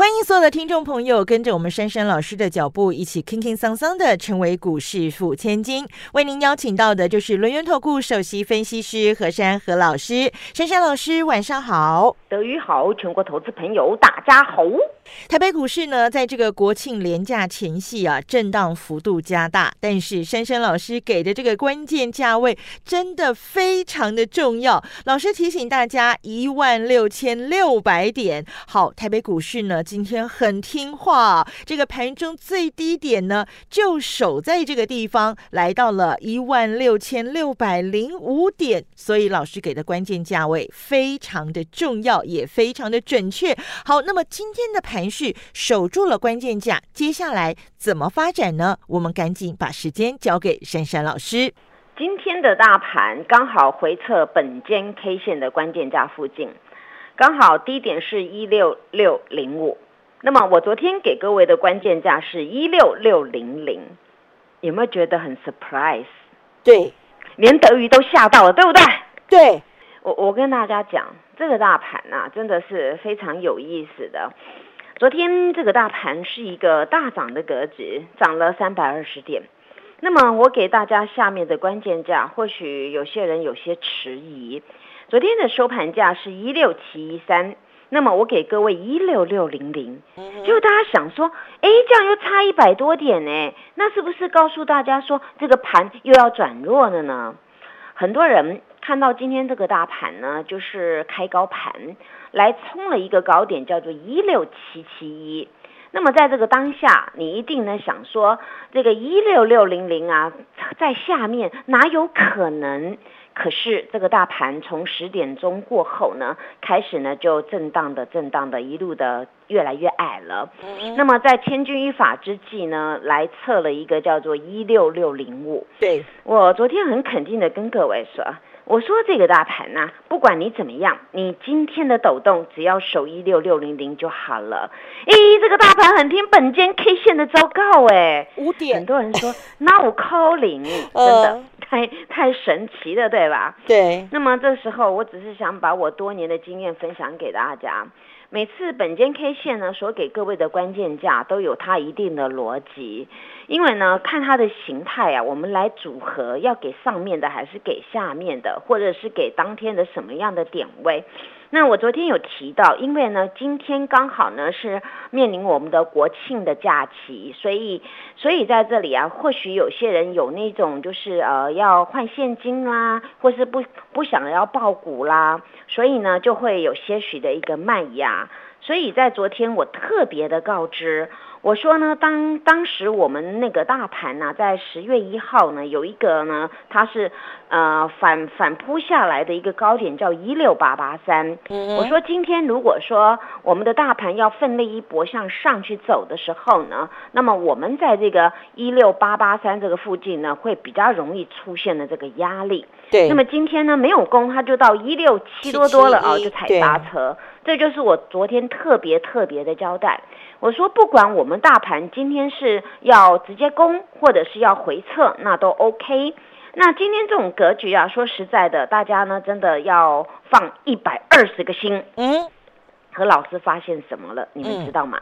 欢迎所有的听众朋友跟着我们珊珊老师的脚步，一起轻轻桑桑的成为股市富千金。为您邀请到的就是轮源投顾首席分析师何珊何老师。珊珊老师，晚上好。德语好，全国投资朋友大家好。台北股市呢，在这个国庆连假前夕啊，震荡幅度加大，但是珊珊老师给的这个关键价位真的非常的重要。老师提醒大家，一万六千六百点。好，台北股市呢，今天很听话，这个盘中最低点呢，就守在这个地方，来到了一万六千六百零五点。所以老师给的关键价位非常的重要，也非常的准确。好，那么今天的盘。盘势守住了关键价，接下来怎么发展呢？我们赶紧把时间交给珊珊老师。今天的大盘刚好回测本间 K 线的关键价附近，刚好低点是一六六零五。那么我昨天给各位的关键价是一六六零零，有没有觉得很 surprise？对，连德瑜都吓到了，对不对？对，我我跟大家讲，这个大盘呐，真的是非常有意思的。昨天这个大盘是一个大涨的格局，涨了三百二十点。那么我给大家下面的关键价，或许有些人有些迟疑。昨天的收盘价是一六七一三，那么我给各位一六六零零。就大家想说，哎，这样又差一百多点呢？那是不是告诉大家说这个盘又要转弱了呢？很多人看到今天这个大盘呢，就是开高盘。来冲了一个高点，叫做一六七七一。那么在这个当下，你一定呢想说，这个一六六零零啊，在下面哪有可能？可是这个大盘从十点钟过后呢，开始呢就震荡的震荡的，一路的越来越矮了。那么在千钧一发之际呢，来测了一个叫做一六六零五。对我昨天很肯定的跟各位说。我说这个大盘呐，不管你怎么样，你今天的抖动只要守一六六零零就好了。咦，这个大盘很听本间 K 线的昭告哎，五点。很多人说 那我 calling，真的太太神奇了，对吧？对。那么这时候，我只是想把我多年的经验分享给大家。每次本间 K 线呢，所给各位的关键价都有它一定的逻辑。因为呢，看它的形态啊，我们来组合要给上面的还是给下面的，或者是给当天的什么样的点位？那我昨天有提到，因为呢，今天刚好呢是面临我们的国庆的假期，所以所以在这里啊，或许有些人有那种就是呃要换现金啦，或是不不想要爆股啦，所以呢就会有些许的一个卖压。所以在昨天我特别的告知。我说呢，当当时我们那个大盘呢，在十月一号呢，有一个呢，它是呃反反扑下来的一个高点，叫一六八八三。我说今天如果说我们的大盘要奋力一搏向上去走的时候呢，那么我们在这个一六八八三这个附近呢，会比较容易出现的这个压力。对。那么今天呢，没有攻，它就到一六七多多了啊，就踩刹车。这就是我昨天特别特别的交代。我说，不管我们大盘今天是要直接攻，或者是要回撤，那都 OK。那今天这种格局啊，说实在的，大家呢真的要放一百二十个心。嗯。何老师发现什么了？你们知道吗？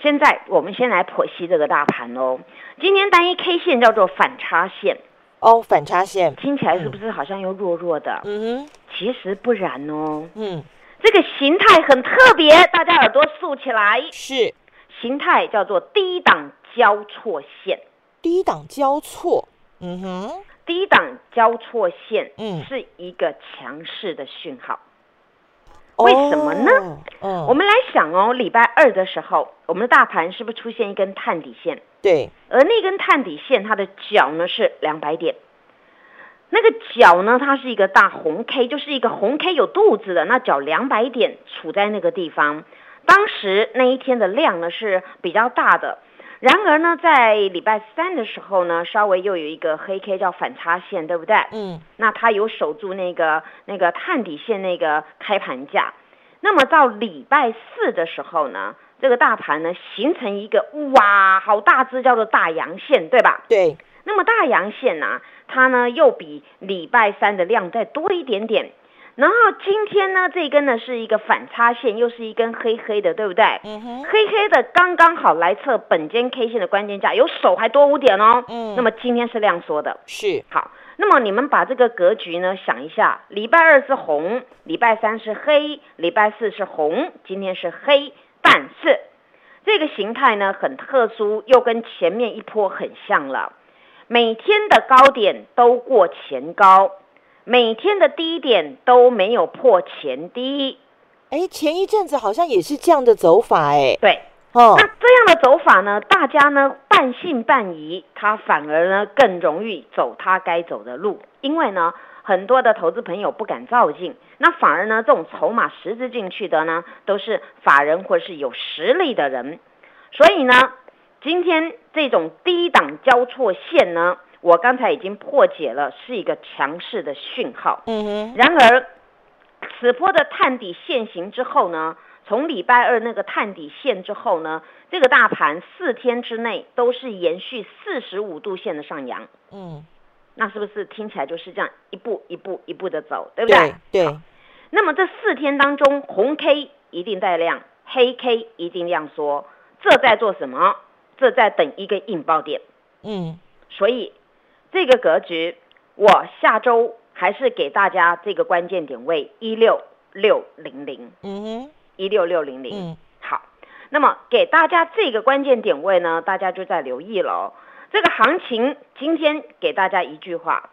现在我们先来剖析这个大盘哦。今天单一 K 线叫做反差线。哦，反差线听起来是不是好像又弱弱的？嗯。其实不然哦。嗯。这个形态很特别，大家耳朵竖起来。是，形态叫做低档交错线。低档交错，嗯哼，低档交错线，嗯，是一个强势的讯号。为什么呢？嗯，我们来想哦，礼拜二的时候，我们的大盘是不是出现一根探底线？对，而那根探底线，它的角呢是两百点。那个角呢，它是一个大红 K，就是一个红 K 有肚子的，那角两百点处在那个地方。当时那一天的量呢是比较大的，然而呢，在礼拜三的时候呢，稍微又有一个黑 K 叫反差线，对不对？嗯，那它有守住那个那个探底线那个开盘价。那么到礼拜四的时候呢，这个大盘呢形成一个哇，好大只叫做大阳线，对吧？对。那么大阳线呢，它呢又比礼拜三的量再多一点点。然后今天呢，这根呢是一个反差线，又是一根黑黑的，对不对？黑黑的刚刚好来测本间 K 线的关键价，有手还多五点哦。嗯。那么今天是量缩的。是。好，那么你们把这个格局呢想一下，礼拜二是红，礼拜三是黑，礼拜四是红，今天是黑，但是这个形态呢很特殊，又跟前面一波很像了。每天的高点都过前高。每天的低点都没有破前低，哎，前一阵子好像也是这样的走法，哎，对，哦，那这样的走法呢，大家呢半信半疑，他反而呢更容易走他该走的路，因为呢很多的投资朋友不敢照进，那反而呢这种筹码实质进去的呢都是法人或是有实力的人，所以呢今天这种低档交错线呢。我刚才已经破解了，是一个强势的讯号。嗯哼。然而，此波的探底现形之后呢，从礼拜二那个探底线之后呢，这个大盘四天之内都是延续四十五度线的上扬。嗯。那是不是听起来就是这样一步一步一步的走，对不对？对。对。那么这四天当中，红 K 一定带量，黑 K 一定量缩，这在做什么？这在等一个引爆点。嗯。所以。这个格局，我下周还是给大家这个关键点位一六六零零，嗯哼，一六六零零，嗯，好，那么给大家这个关键点位呢，大家就在留意了。这个行情今天给大家一句话，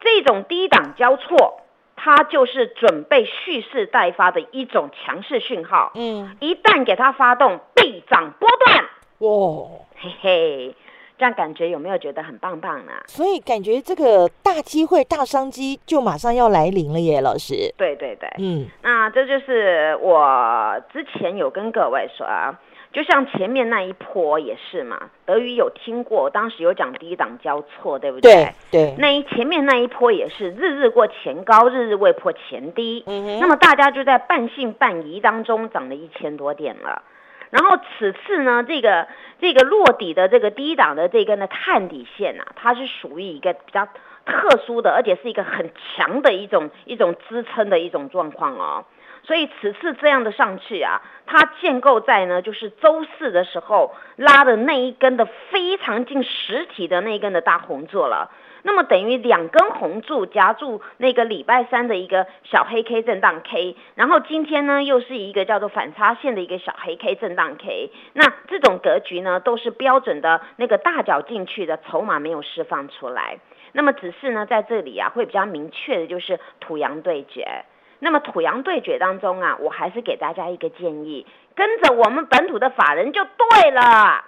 这种低档交错，它就是准备蓄势待发的一种强势讯号，嗯，一旦给它发动，必涨波段，哇，嘿嘿。这样感觉有没有觉得很棒棒呢？所以感觉这个大机会、大商机就马上要来临了耶，老师。对对对，嗯，那这就是我之前有跟各位说啊，就像前面那一波也是嘛，德语有听过，当时有讲低档交错，对不对？对对。那一前面那一波也是日日过前高，日日未破前低。嗯哼。那么大家就在半信半疑当中涨了一千多点了。然后此次呢，这个这个落底的这个低档的这根的探底线啊，它是属于一个比较特殊的，而且是一个很强的一种一种支撑的一种状况哦。所以此次这样的上去啊，它建构在呢，就是周四的时候拉的那一根的非常近实体的那一根的大红柱了。那么等于两根红柱夹住那个礼拜三的一个小黑 K 震荡 K，然后今天呢又是一个叫做反差线的一个小黑 K 震荡 K，那这种格局呢都是标准的那个大脚进去的筹码没有释放出来，那么只是呢在这里啊会比较明确的就是土洋对决，那么土洋对决当中啊我还是给大家一个建议，跟着我们本土的法人就对了。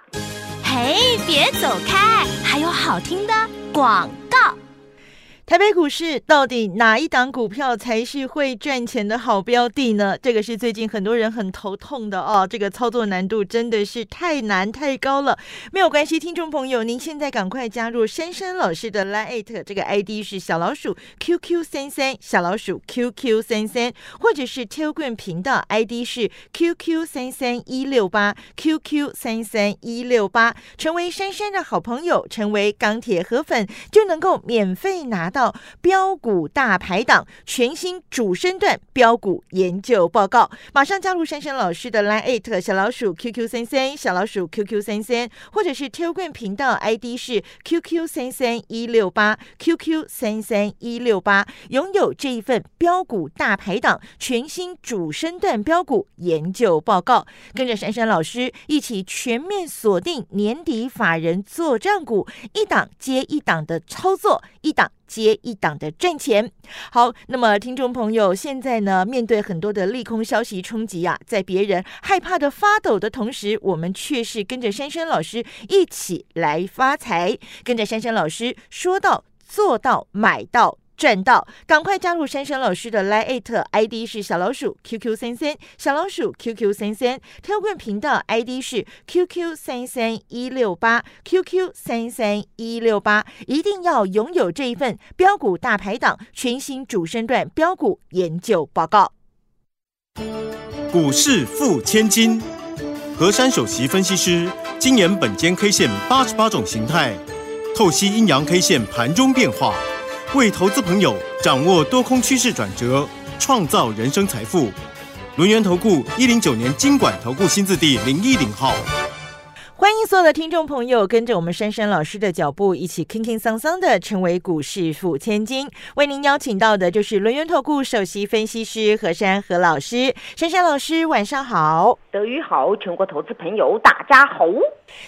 嘿，别走开，还有好听的广告。台北股市到底哪一档股票才是会赚钱的好标的呢？这个是最近很多人很头痛的哦。这个操作难度真的是太难太高了。没有关系，听众朋友，您现在赶快加入珊珊老师的 Line，这个 ID 是小老鼠 QQ 三三，小老鼠 QQ 三三，或者是 Telegram 频道 ID 是 QQ 三三一六八 QQ 三三一六八，成为珊珊的好朋友，成为钢铁河粉，就能够免费拿到。标股大排档全新主升段标股研究报告，马上加入珊珊老师的 Line 小老鼠 QQ 三三小老鼠 QQ 三三，或者是 Telegram 频道 ID 是 QQ 三三一六八 QQ 三三一六八，拥有这一份标股大排档全新主升段标股研究报告，跟着珊珊老师一起全面锁定年底法人做账股，一档接一档的操作，一档。接一档的赚钱，好，那么听众朋友，现在呢，面对很多的利空消息冲击啊，在别人害怕的发抖的同时，我们却是跟着珊珊老师一起来发财，跟着珊珊老师说到做到买到。赚到，赶快加入珊珊老师的 Line ID 是小老鼠 QQ 三三，小老鼠 QQ 三三，跳棍频道 ID 是 QQ 三三一六八 QQ 三三一六八，一定要拥有这一份标股大排档全新主升段标股研究报告。股市付千金，和山首席分析师精研本间 K 线八十八种形态，透析阴阳 K 线盘中变化，为投资朋友掌握多空趋势转折，创造人生财富。轮源投顾一零九年金管投顾新字第零一零号。欢迎所有的听众朋友跟着我们珊珊老师的脚步，一起轻轻桑桑的成为股市富千金。为您邀请到的就是轮源投顾首席分析师何珊何老师。珊珊老师，晚上好。德语好，全国投资朋友大家好。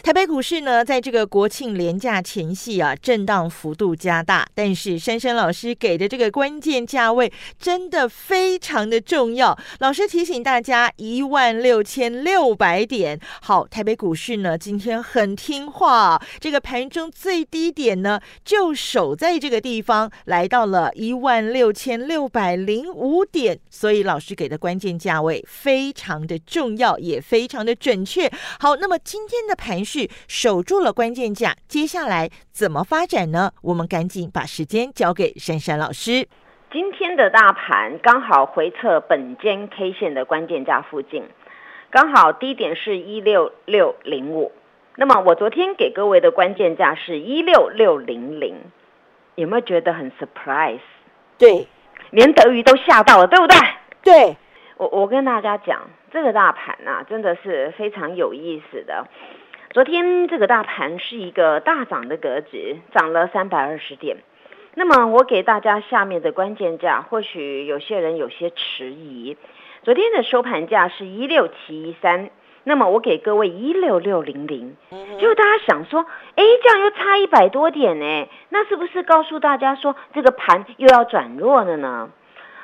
台北股市呢，在这个国庆连假前夕啊，震荡幅度加大。但是珊珊老师给的这个关键价位真的非常的重要。老师提醒大家，一万六千六百点。好，台北股市呢？今天很听话，这个盘中最低点呢就守在这个地方，来到了一万六千六百零五点，所以老师给的关键价位非常的重要，也非常的准确。好，那么今天的盘势守住了关键价，接下来怎么发展呢？我们赶紧把时间交给珊珊老师。今天的大盘刚好回测本间 K 线的关键价附近。刚好低点是一六六零五，那么我昨天给各位的关键价是一六六零零，有没有觉得很 surprise？对，连德瑜都吓到了，对不对？对，我我跟大家讲，这个大盘啊，真的是非常有意思的。昨天这个大盘是一个大涨的格局，涨了三百二十点。那么我给大家下面的关键价，或许有些人有些迟疑。昨天的收盘价是一六七一三，那么我给各位一六六零零，就大家想说，哎，这样又差一百多点呢，那是不是告诉大家说这个盘又要转弱了呢？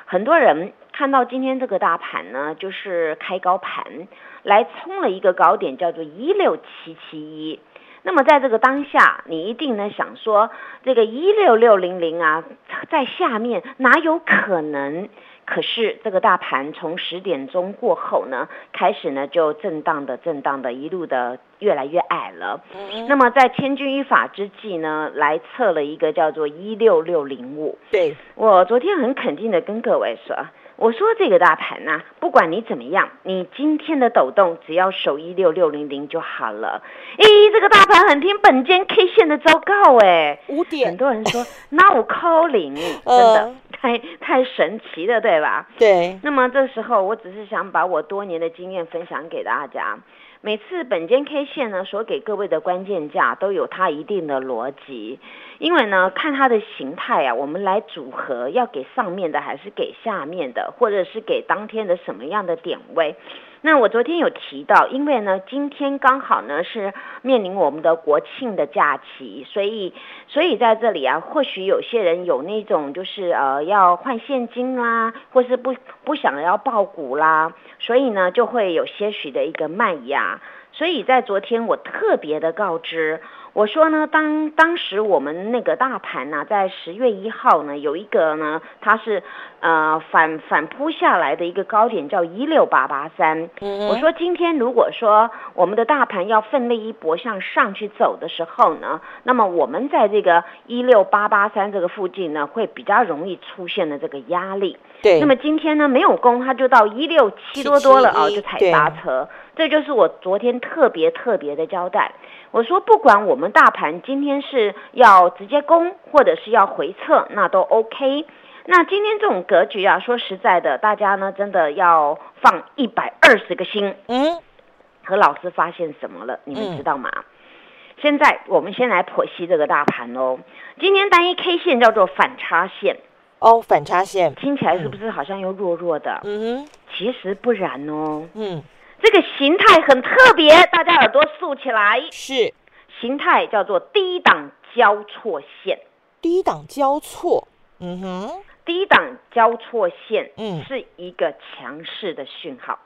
很多人看到今天这个大盘呢，就是开高盘来冲了一个高点，叫做一六七七一。那么在这个当下，你一定呢想说，这个一六六零零啊，在下面哪有可能？可是这个大盘从十点钟过后呢，开始呢就震荡的震荡的，一路的越来越矮了。那么在千钧一发之际呢，来测了一个叫做一六六零五。对我昨天很肯定的跟各位说。我说这个大盘呐，不管你怎么样，你今天的抖动只要守一六六零零就好了。咦，这个大盘很听本间 K 线的昭告哎，五点，很多人说那我 calling，真的太太神奇了，对吧？对。那么这时候，我只是想把我多年的经验分享给大家。每次本间 K 线呢，所给各位的关键价都有它一定的逻辑，因为呢，看它的形态啊，我们来组合要给上面的还是给下面的，或者是给当天的什么样的点位。那我昨天有提到，因为呢，今天刚好呢是面临我们的国庆的假期，所以所以在这里啊，或许有些人有那种就是呃要换现金啦，或是不不想要爆股啦，所以呢就会有些许的一个卖压。所以在昨天我特别的告知。我说呢，当当时我们那个大盘呢，在十月一号呢，有一个呢，它是呃反反扑下来的一个高点，叫一六八八三。我说今天如果说我们的大盘要奋力一搏向上去走的时候呢，那么我们在这个一六八八三这个附近呢，会比较容易出现的这个压力。对。那么今天呢，没有攻，它就到一六七多多了啊，就踩刹车。这就是我昨天特别特别的交代。我说，不管我们大盘今天是要直接攻，或者是要回撤，那都 OK。那今天这种格局啊，说实在的，大家呢真的要放一百二十个心。嗯。何老师发现什么了？你们知道吗？现在我们先来剖析这个大盘哦。今天单一 K 线叫做反差线。哦，反差线听起来是不是好像又弱弱的？嗯哼。其实不然哦。嗯。这个形态很特别，大家耳朵竖起来。是，形态叫做低档交错线。低档交错，嗯哼，低档交错线，嗯，是一个强势的讯号。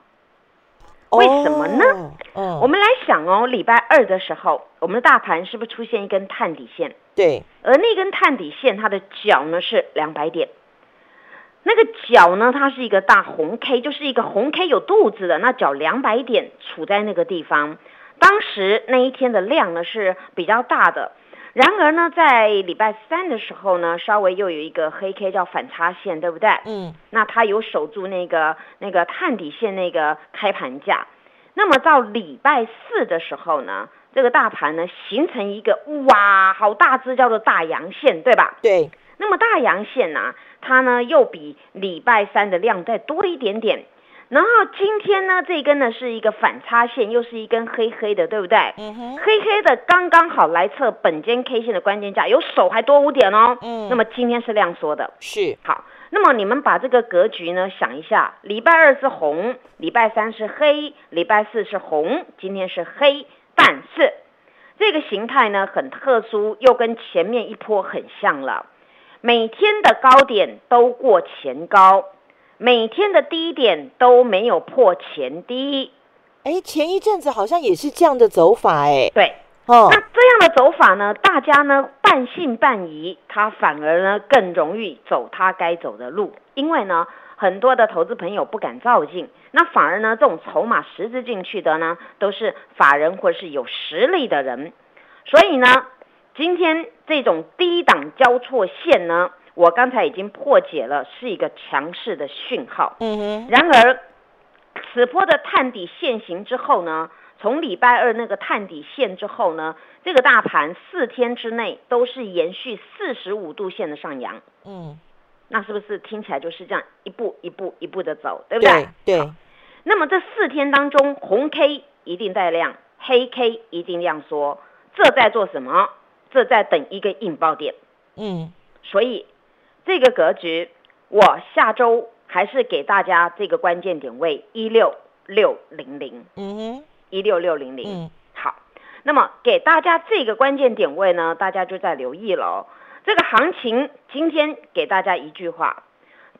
为什么呢？嗯，我们来想哦，礼拜二的时候，我们的大盘是不是出现一根探底线？对，而那根探底线它的角呢是两百点，那个角呢它是一个大红 K，就是一个红 K 有肚子的，那角两百点处在那个地方。当时那一天的量呢是比较大的，然而呢在礼拜三的时候呢，稍微又有一个黑 K 叫反差线，对不对？嗯，那它有守住那个那个探底线那个开盘价。那么到礼拜四的时候呢，这个大盘呢形成一个哇，好大只叫做大阳线，对吧？对，那么大阳线呢、它呢又比礼拜三的量再多一点点。然后今天呢，这根呢是一个反差线，又是一根黑黑的，对不对？嗯哼，黑黑的刚刚好来测本间 K 线的关键价，有手还多五点哦。嗯那么今天是量缩的，是，好，那么你们把这个格局呢想一下，礼拜二是红，礼拜三是黑，礼拜四是红，今天是黑，但是这个形态呢很特殊，又跟前面一波很像了。每天的高点都过前高，每天的低点都没有破前低。哎，前一阵子好像也是这样的走法，哎，对，哦。那，这样的走法呢，大家呢半信半疑，他反而呢更容易走他该走的路，因为呢很多的投资朋友不敢照进，那反而呢这种筹码实质进去的呢都是法人或是有实力的人，所以呢今天这种低档交错线呢，我刚才已经破解了，是一个强势的讯号。嗯哼，然而，此波的探底现形之后呢，从礼拜二那个探底线之后呢，这个大盘四天之内都是延续四十五度线的上扬，嗯，那是不是听起来就是这样一步一步一步的走，对不对？对对，那么这四天当中，红 K 一定带量，黑 K 一定量缩，这在做什么？这在等一个引爆点。嗯，所以这个格局，我下周还是给大家这个关键点位一六六零零嗯哼，一六六零零。嗯，好，那么给大家这个关键点位呢，大家就在留意了哦。这个行情今天给大家一句话：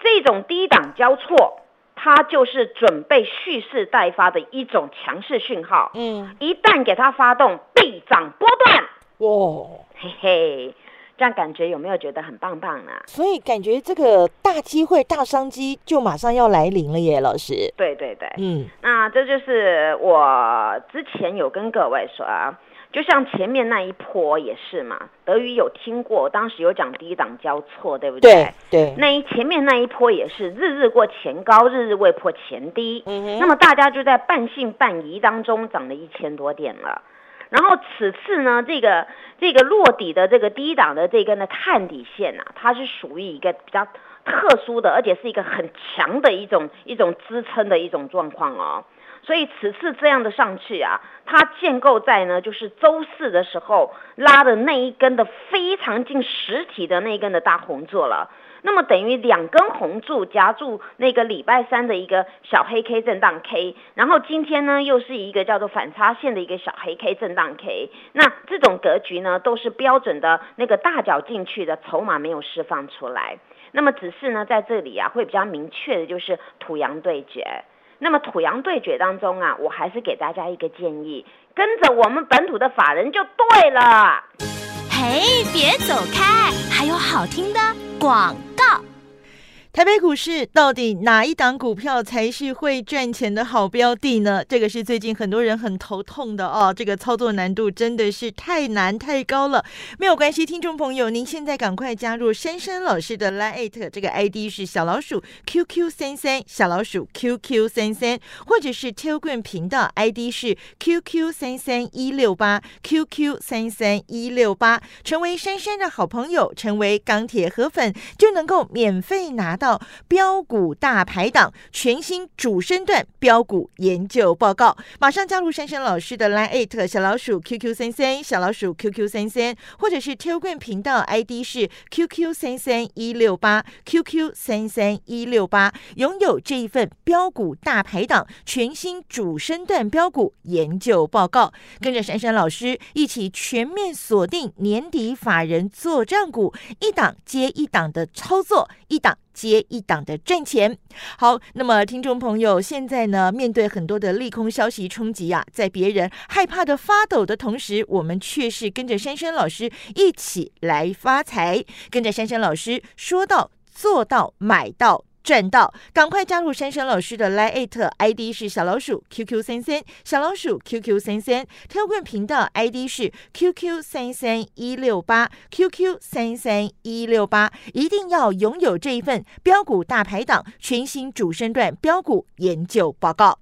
这种低档交错，它就是准备蓄势待发的一种强势讯号。嗯，一旦给它发动，必涨波段。哇，嘿嘿，这样感觉有没有觉得很棒棒呢？所以感觉这个大机会、大商机就马上要来临了耶，老师。对对对，嗯，那这就是我之前有跟各位说啊，就像前面那一波也是嘛，德语有听过，当时有讲低档交错，对不对对，那一前面那一波也是日日过前高，日日未破前低。嗯哼，那么大家就在半信半疑当中涨了一千多点了。然后此次呢，这个这个落底的这个低档的这根的探底线啊，它是属于一个比较特殊的，而且是一个很强的一种一种支撑的一种状况哦。所以此次这样的上去啊，它建构在呢，就是周四的时候拉的那一根的非常近实体的那一根的大红柱了。那么等于两根红柱夹住那个礼拜三的一个小黑 K 震荡 K，然后今天呢又是一个叫做反差线的一个小黑 K 震荡 K，那这种格局呢都是标准的那个大脚进去的筹码没有释放出来，那么只是呢在这里啊会比较明确的就是土洋对决。那么土洋对决当中啊，我还是给大家一个建议，跟着我们本土的法人就对了。嘿，别走开，还有好听的广。台北股市到底哪一档股票才是会赚钱的好标的呢？这个是最近很多人很头痛的哦。这个操作难度真的是太难太高了。没有关系，听众朋友，您现在赶快加入珊珊老师的 Line，这个 ID 是小老鼠 QQ 三三，小老鼠 QQ 三三，或者是 Telegram 频道 ID 是 QQ 三三一六八 QQ 三三一六八，成为珊珊的好朋友，成为钢铁河粉，就能够免费拿到标股大排档全新主升段标股研究报告。马上加入珊珊老师的 Line 小老鼠 QQ 三三小老鼠 QQ 三三，或者是 Telegram 频道 ID 是 QQ 三三一六八 QQ 三三一六八，拥有这一份标股大排档全新主升段标股研究报告，跟着珊珊老师一起全面锁定年底法人做账股，一档接一档的操作，一档接一档的赚钱。好，那么听众朋友，现在呢，面对很多的利空消息冲击啊，在别人害怕的发抖的同时，我们却是跟着珊珊老师一起来发财，跟着珊珊老师说到做到买到。赚到，赶快加入珊珊老师的来艾特 ID 是小老鼠 QQ 三三，小老鼠 QQ 三三，跳棍频道 ID 是 QQ 三三一六八，QQ 三三一六八，一定要拥有这一份标股大排档全新主升段标股研究报告。